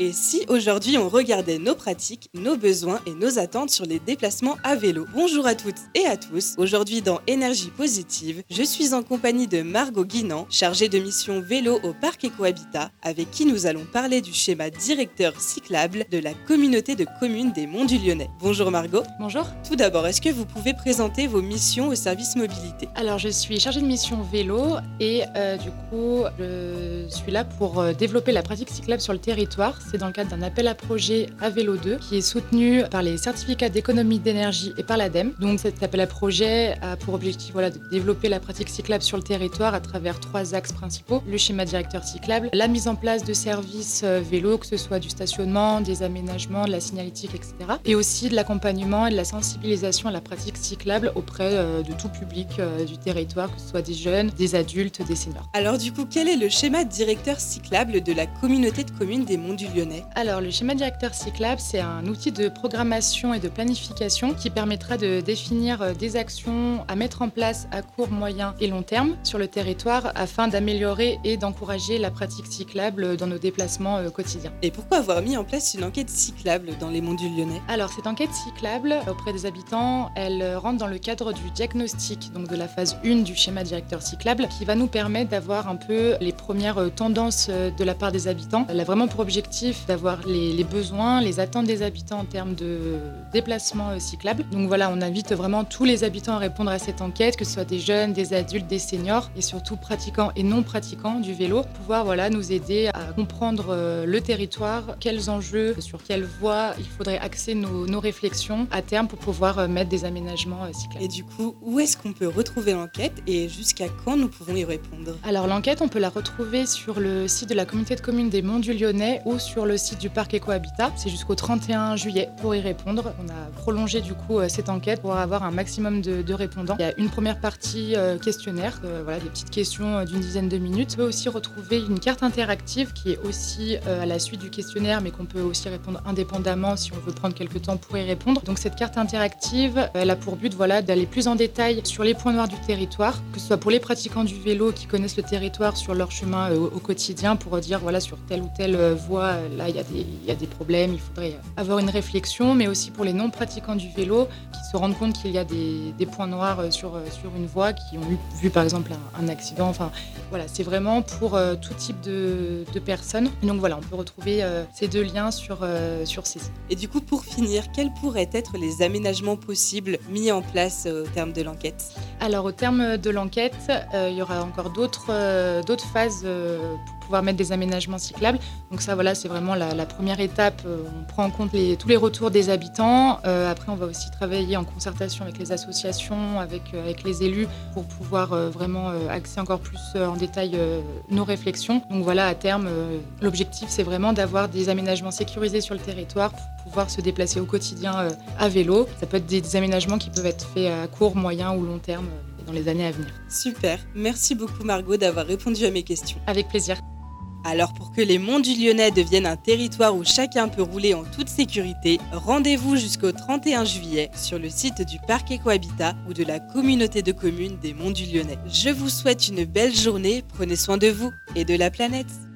Et si aujourd'hui on regardait nos pratiques, nos besoins et nos attentes sur les déplacements à vélo Bonjour à toutes et à tous. Aujourd'hui dans Énergie positive, je suis en compagnie de Margot Guinan, chargée de mission vélo au parc Ecohabitat, avec qui nous allons parler du schéma directeur cyclable de la communauté de communes des Monts du Lyonnais. Bonjour Margot. Bonjour. Tout d'abord, est-ce que vous pouvez présenter vos missions au service mobilité? Alors je suis chargée de mission vélo et euh, du coup je suis là pour euh, développer la pratique cyclable sur le territoire c'est dans le cadre d'un appel à projet à Vélo 2 qui est soutenu par les certificats d'économie d'énergie et par l'ADEME. Donc cet appel à projet a pour objectif voilà, de développer la pratique cyclable sur le territoire à travers trois axes principaux. Le schéma directeur cyclable, la mise en place de services euh, vélo, que ce soit du stationnement, des aménagements, de la signalétique, etc. Et aussi de l'accompagnement et de la sensibilisation à la pratique cyclable auprès euh, de tout public euh, du territoire, que ce soit des jeunes, des adultes, des seniors. Alors du coup, quel est le schéma directeur cyclable de la communauté de communes des Monts du Lyonnais Alors, le schéma directeur cyclable, c'est un outil de programmation et de planification qui permettra de définir euh, des actions à mettre en place à court, moyen et long terme sur le territoire afin d'améliorer et d'encourager la pratique cyclable dans nos déplacements euh, quotidiens. Et pourquoi avoir mis en place une enquête cyclable dans les Monts du Lyonnais? Alors, cette enquête cyclable auprès des habitants, elle rentre dans le cadre du diagnostic, donc de la phase 1 du schéma directeur cyclable, qui va nous permettre d'avoir un peu les premières euh, tendances de la part des habitants. Elle a vraiment pour objectif d'avoir les, les, besoins, les attentes des habitants en termes de déplacement euh, cyclable. Donc voilà, on invite vraiment tous les habitants à répondre à cette enquête, que ce soit des jeunes, des adultes, des seniors et surtout pratiquants et non pratiquants du vélo, pour pouvoir voilà, nous aider à comprendre euh, le territoire, quels enjeux, sur quelles voies il faudrait axer nos, nos réflexions à terme pour pouvoir euh, mettre des aménagements cyclables. Et du coup, où est-ce qu'on peut retrouver l'enquête et jusqu'à quand nous pouvons y répondre? Alors l'enquête, on peut la retrouver sur le site de la communauté de communes des Monts du Lyonnais ou sur le site du parc Ecohabitat. C'est jusqu'au 31 juillet pour y répondre. On a prolongé du coup euh, cette enquête pour avoir un maximum de, répondants. Il y a une première partie euh, questionnaire, euh, voilà, des petites questions d'une dizaine de minutes. On peut aussi retrouver une carte interactive qui est aussi à la suite du questionnaire, mais qu'on peut aussi répondre indépendamment si on veut prendre quelques temps pour y répondre. Donc cette carte interactive, elle a pour but voilà, d'aller plus en détail sur les points noirs du territoire, que ce soit pour les pratiquants du vélo qui connaissent le territoire sur leur chemin au quotidien, pour dire voilà sur telle ou telle voie, là il y, a des, il y a des problèmes, il faudrait avoir une réflexion, mais aussi pour les non-pratiquants du vélo qui se rendent compte qu'il y a des, des, points noirs euh, sur, sur une voie, qui ont eu, vu par exemple un, un accident. Enfin voilà, c'est vraiment pour euh, tout type de, de, personnes. Et donc voilà, on peut retrouver euh, ces deux liens sur, euh, sur ces sites. Et du coup, pour finir, quels pourraient être les aménagements possibles mis en place au terme de l'enquête? Alors au terme de l'enquête, il y aura encore d'autres d'autres phases pouvoir mettre des aménagements cyclables. Donc ça, voilà, c'est vraiment la, la, première étape. On prend en compte les, tous les retours des habitants. Euh, après, on va aussi travailler en concertation avec les associations, avec, euh, avec les élus, pour pouvoir euh, vraiment axer encore plus en détail nos réflexions. Donc voilà, à terme, l'objectif, c'est vraiment d'avoir des aménagements sécurisés sur le territoire pour pouvoir se déplacer au quotidien à vélo. Ça peut être des, des aménagements qui peuvent être faits à court, moyen ou long terme dans les années à venir. Super, merci beaucoup Margot d'avoir répondu à mes questions. Avec plaisir. Alors pour que les monts du Lyonnais deviennent un territoire où chacun peut rouler en toute sécurité, rendez-vous jusqu'au 31 juillet sur le site du parc Ecohabitat ou de la communauté de communes des monts du Lyonnais. Je vous souhaite une belle journée, prenez soin de vous et de la planète.